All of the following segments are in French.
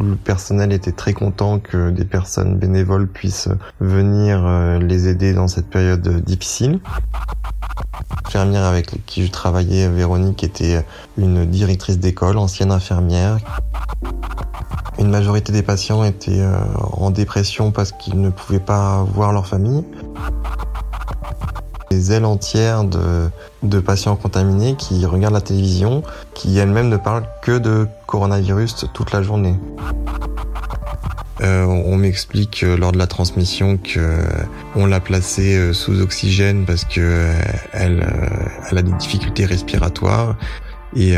le personnel était très content que des personnes bénévoles puissent venir euh, les aider dans cette période difficile. L'infirmière avec qui je travaillais, Véronique, était une directrice d'école, ancienne infirmière. Une majorité des patients étaient euh, en dépression parce qu'ils ne pouvaient pas voir leur famille. Des ailes entières de, de patients contaminés qui regardent la télévision, qui elles-mêmes ne parlent que de coronavirus toute la journée. Euh, on m'explique euh, lors de la transmission que euh, on l'a placée sous oxygène parce que elle, elle a des difficultés respiratoires et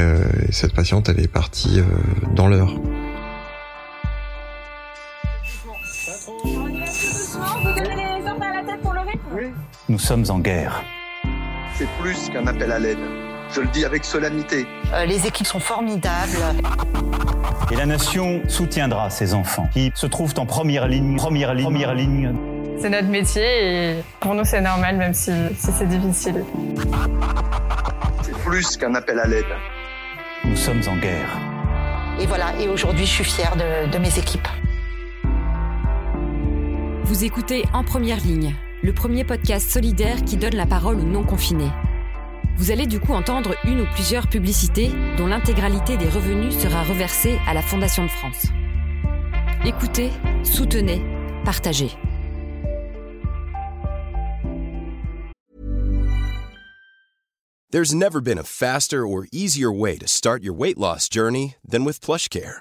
cette patiente elle est partie dans l'heure. Nous sommes en guerre. C'est plus qu'un appel à l'aide. Je le dis avec solennité. les équipes sont formidables. Et la nation soutiendra ces enfants qui se trouvent en première ligne, première ligne, première ligne. C'est notre métier et pour nous c'est normal même si, c'est difficile. C'est plus qu'un appel à l'aide. Nous sommes en guerre. Et voilà, et aujourd'hui je suis fière de, de mes équipes. Vous écoutez En Première Ligne, le premier podcast solidaire qui donne la parole aux non-confinés. Vous allez du coup entendre une ou plusieurs publicités dont l'intégralité des revenus sera reversée à la Fondation de France. Écoutez, soutenez, partagez. There's never been a faster or easier way to start your weight loss journey than with PlushCare.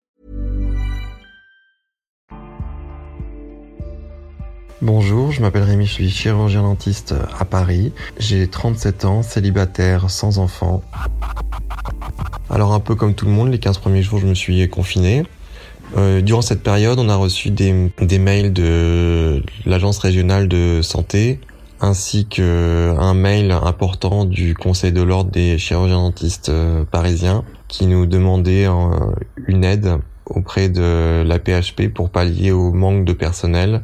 Bonjour, je m'appelle Rémi, je suis chirurgien dentiste à Paris. J'ai 37 ans, célibataire, sans enfant. Alors un peu comme tout le monde, les 15 premiers jours, je me suis confiné. Euh, durant cette période, on a reçu des, mails de l'agence régionale de santé, ainsi qu'un mail important du Conseil de l'ordre des chirurgiens dentistes euh, parisiens, qui nous demandait euh, une aide auprès de la PHP pour pallier au manque de personnel.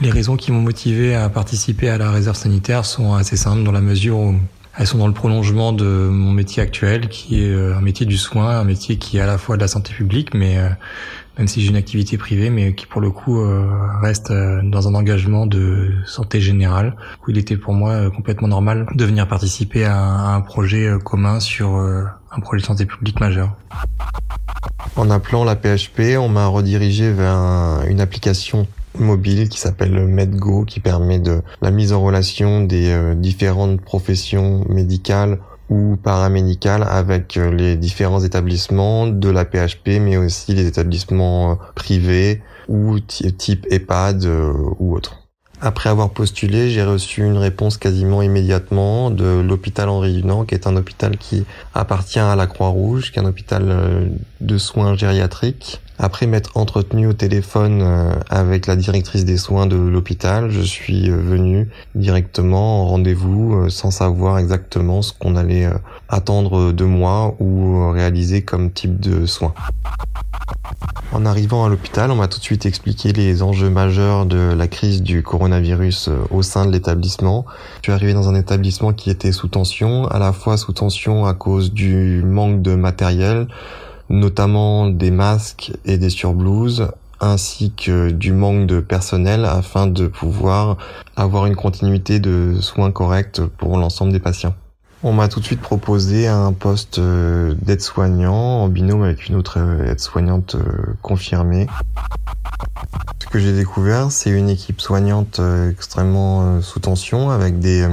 Les raisons qui m'ont motivé à participer à la réserve sanitaire sont assez simples dans la mesure où elles sont dans le prolongement de mon métier actuel, qui est euh, un métier du soin, un métier qui est à la fois de la santé publique, mais euh, même si j'ai une activité privée, mais qui pour le coup euh, reste dans un engagement de santé générale, où il était pour moi complètement normal de venir participer à un projet commun sur un projet de santé publique majeur. En appelant la PHP, on m'a redirigé vers une application mobile qui s'appelle MedGo qui permet de la mise en relation des euh, différentes professions médicales ou paramédicales avec euh, les différents établissements de la PHP mais aussi les établissements euh, privés ou type EHPAD ou autres. Après avoir postulé, j'ai reçu une réponse quasiment immédiatement de l'hôpital Henri Dunant, qui est un hôpital qui appartient à la Croix-Rouge, qui est un hôpital de soins gériatriques. Après m'être entretenu au téléphone euh, avec la directrice des soins de l'hôpital, je suis euh, venu directement en rendez-vous euh, sans savoir exactement ce qu'on allait attendre de moi ou réaliser comme type de soins. En arrivant à l'hôpital, on m'a tout de suite expliqué les enjeux majeurs de la crise du coronavirus au sein de l'établissement. Je suis arrivé dans un établissement qui était sous tension, à la fois sous tension à cause du manque de matériel, notamment des masques et des surblouses, ainsi que du manque de personnel afin de pouvoir avoir une continuité de soins corrects pour l'ensemble des patients. On m'a tout de suite proposé un poste euh, d'aide-soignant en binôme avec une autre euh, aide-soignante euh, confirmée. Ce que j'ai découvert, c'est une équipe soignante extrêmement sous tension avec des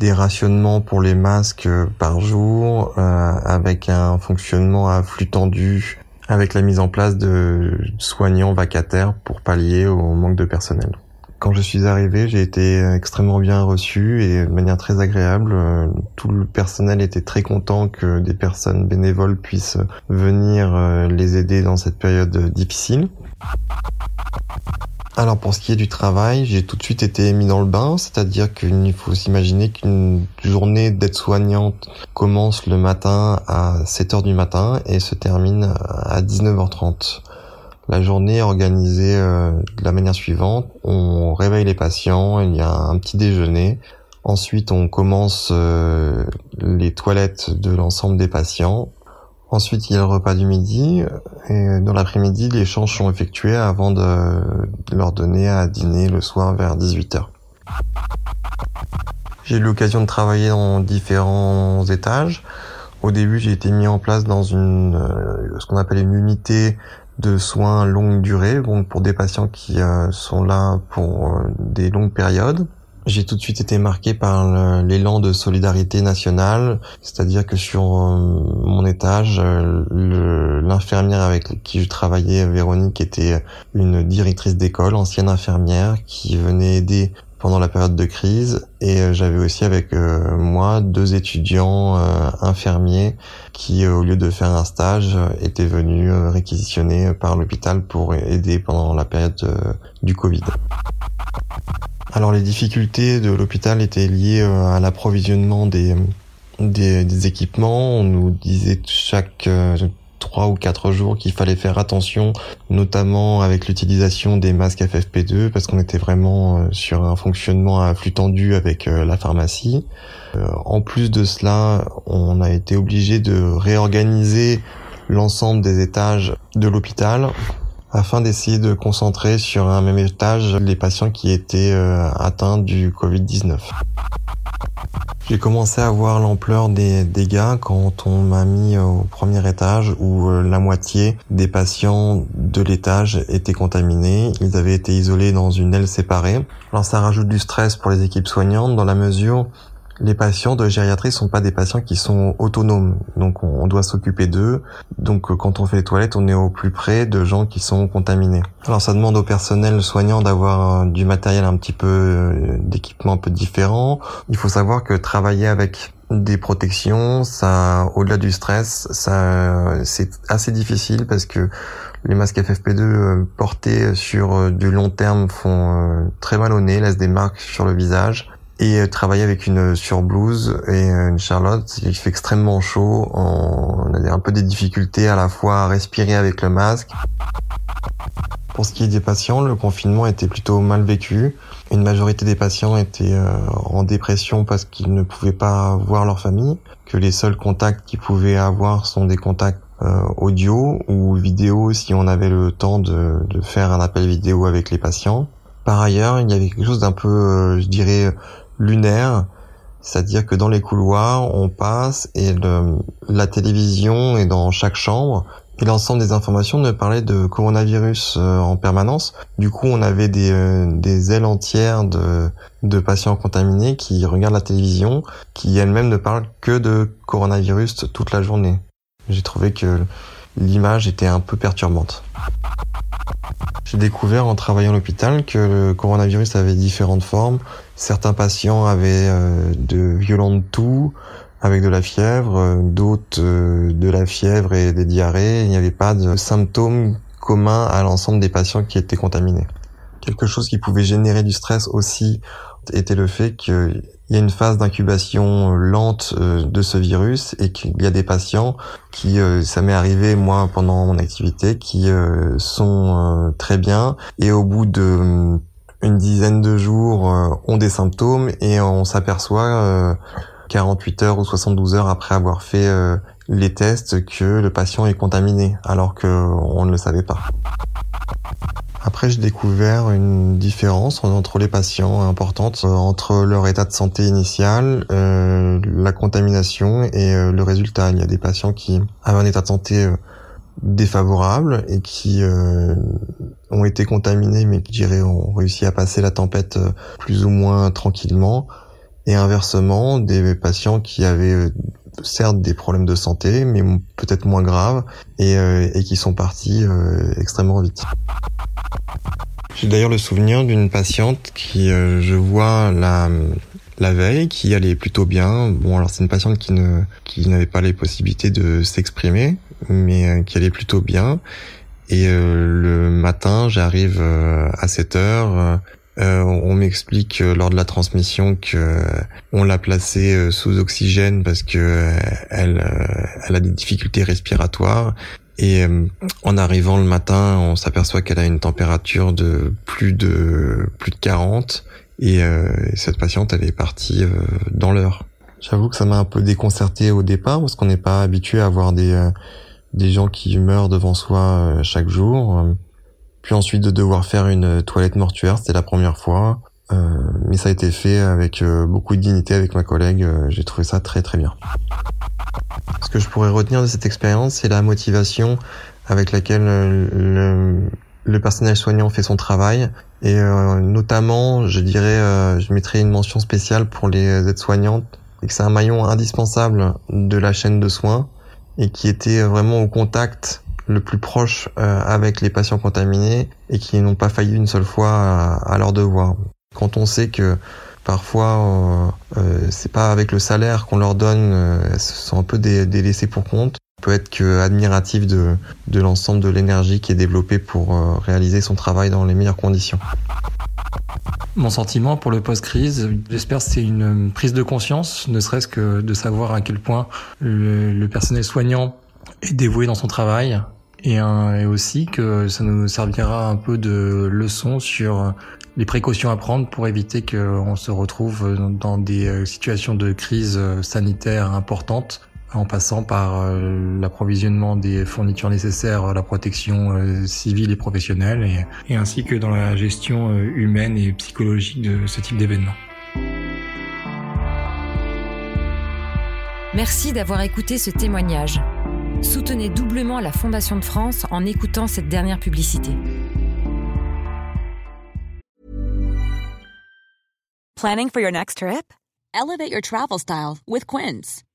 des rationnements pour les masques euh, par jour, euh, avec un fonctionnement à flux tendu, avec la mise en place de soignants vacataires pour pallier au manque de personnel. Quand je suis arrivé, j'ai été extrêmement bien reçu et de manière très agréable. Euh, tout le personnel était très content que des personnes bénévoles puissent venir les aider dans cette période difficile. Alors pour ce qui est du travail, j'ai tout de suite été mis dans le bain, c'est-à-dire qu'il faut s'imaginer qu'une journée d'aide-soignante commence le matin à 7h du matin et se termine à 19h30. La journée est organisée euh, de la manière suivante. On réveille les patients, il y a un petit déjeuner. Ensuite, on commence euh, les toilettes de l'ensemble des patients. Ensuite, il y a le repas du midi. Et dans l'après-midi, les échanges sont effectués avant de leur donner à dîner le soir vers 18h. J'ai eu l'occasion de travailler dans différents étages. Au début, j'ai été mis en place dans une euh, ce qu'on appelle une unité de soins longue durée, donc pour des patients qui euh, sont là pour euh, des longues périodes. J'ai tout de suite été marqué par l'élan de solidarité nationale, c'est-à-dire que sur euh, mon étage, euh, l'infirmière avec qui je travaillais, Véronique, était une directrice d'école, ancienne infirmière, qui venait aider pendant la période de crise et euh, j'avais aussi avec moi deux étudiants infirmiers qui au lieu de faire un stage étaient venus réquisitionnés par l'hôpital pour aider pendant la période du Covid. Alors les difficultés de l'hôpital étaient liées euh, à l'approvisionnement des, des, équipements. On nous disait chaque euh, trois ou quatre jours qu'il fallait faire attention, notamment avec l'utilisation des masques FFP2, parce qu'on était vraiment euh, sur un fonctionnement à flux tendu avec la pharmacie. En plus de cela, on a été obligé de réorganiser l'ensemble des étages de l'hôpital afin d'essayer de concentrer sur un même étage les patients qui étaient euh, atteints du Covid-19. J'ai commencé à voir l'ampleur des dégâts quand on m'a mis au premier étage où euh, la moitié des patients de l'étage étaient contaminés. Ils avaient été isolés dans une aile séparée. Alors ça rajoute du stress pour les équipes soignantes dans la mesure les patients de gériatrie sont pas des patients qui sont autonomes, donc on, doit s'occuper d'eux. Donc euh, quand on fait les toilettes, on est au plus près de gens qui sont contaminés. Alors ça demande au personnel soignant d'avoir euh, du matériel un petit peu euh, d'équipement un peu différent. Il faut savoir que travailler avec des protections, ça, au-delà du stress, ça, c'est assez difficile parce que les masques FFP2 portés sur du long terme font très mal au nez, laissent des marques sur le visage et euh, travailler avec une surblouse et euh, une charlotte, il fait extrêmement chaud. On a un peu des difficultés à la fois à respirer avec le masque. Pour ce qui est des patients, le confinement était plutôt mal vécu. Une majorité des patients étaient euh, en dépression parce qu'ils ne pouvaient pas voir leur famille, que les seuls contacts qu'ils pouvaient avoir sont des contacts audio ou vidéo si on avait le temps de, de, faire un appel vidéo avec les patients. Par ailleurs, il y avait quelque chose d'un peu, je dirais, lunaire, c'est-à-dire que dans les couloirs, on passe et la télévision est dans chaque chambre et l'ensemble des informations ne parlait de coronavirus euh, en permanence. Du coup, on avait des, euh, des ailes entières de, de patients contaminés qui regardent la télévision, qui elles-mêmes ne parlent que de coronavirus toute la journée. J'ai trouvé que l'image était un peu perturbante. J'ai découvert en travaillant à l'hôpital que le coronavirus avait différentes formes. Certains patients avaient euh, de violentes toux avec de la fièvre, euh, d'autres euh, de la fièvre et des diarrhées. Il n'y avait pas de symptômes communs à l'ensemble des patients qui étaient contaminés. Quelque chose qui pouvait générer du stress aussi était le fait qu'il y a une phase d'incubation lente de ce virus et qu'il y a des patients qui, ça m'est arrivé moi pendant mon activité, qui sont très bien et au bout de une dizaine de jours euh, ont des symptômes et on s'aperçoit 48 euh, heures ou 72 heures après avoir fait euh, les tests que le patient est contaminé alors qu'on ne le savait pas. Après, j'ai découvert une différence entre les patients importante entre leur état de santé initial, la contamination et le résultat. Il y a des patients qui avaient un état de santé défavorables et qui euh, ont été contaminés mais qui dirais ont réussi à passer la tempête euh, plus ou moins tranquillement et inversement des patients qui avaient euh, certes des problèmes de santé mais peut-être moins graves et, et qui sont partis extrêmement vite. J'ai d'ailleurs le souvenir d'une patiente qui je vois la la veille qui allait plutôt bien. Bon alors c'est une patiente qui ne qui n'avait pas les possibilités de s'exprimer mais euh, qui allait plutôt bien Et le matin, j'arrive à 7 heures. on m'explique lors de la transmission que on l'a placée sous oxygène parce que elle, elle a des difficultés respiratoires et euh, en arrivant le matin, on s'aperçoit qu'elle a une température de plus de plus de 40 et euh, cette patiente elle est partie euh, dans l'heure. J'avoue que ça m'a un peu déconcerté au départ parce qu'on n'est pas habitué à voir des des gens qui meurent devant soi chaque jour. Puis ensuite de devoir faire une toilette mortuaire, c'était la première fois. mais ça a été fait avec beaucoup de dignité avec ma collègue. J'ai trouvé ça très très bien. Ce que je pourrais retenir de cette expérience, c'est la motivation avec laquelle euh, le, personnel soignant fait son travail. Et euh, notamment, je dirais, euh, je mettrais une mention spéciale pour les aides-soignantes, et que c'est un maillon indispensable de la chaîne de soins, et qui était vraiment au contact le plus proche avec les patients contaminés, et qui n'ont pas failli une seule fois à, à leur devoir. Quand on sait que Parfois, euh, euh, c'est pas avec le salaire qu'on leur donne, euh, ce sont un peu des, des laissés pour compte. Peut être que admiratif de, de l'ensemble de l'énergie qui est développée pour euh, réaliser son travail dans les meilleures conditions. Mon sentiment pour le post-crise, j'espère c'est une prise de conscience, ne serait-ce que de savoir à quel point le, le personnel soignant est dévoué dans son travail, et, et, aussi que ça nous servira un peu de leçon sur les précautions à prendre pour éviter qu'on se retrouve dans des euh, situations de crise euh, sanitaire importantes en passant par euh, l'approvisionnement des fournitures nécessaires à la protection civile et professionnelle et, et, ainsi que dans la gestion humaine et psychologique de ce type d'événement. Merci d'avoir écouté ce témoignage. Soutenez doublement la Fondation de France en écoutant cette dernière publicité. Planning for your next trip? Elevate your travel style with Quince.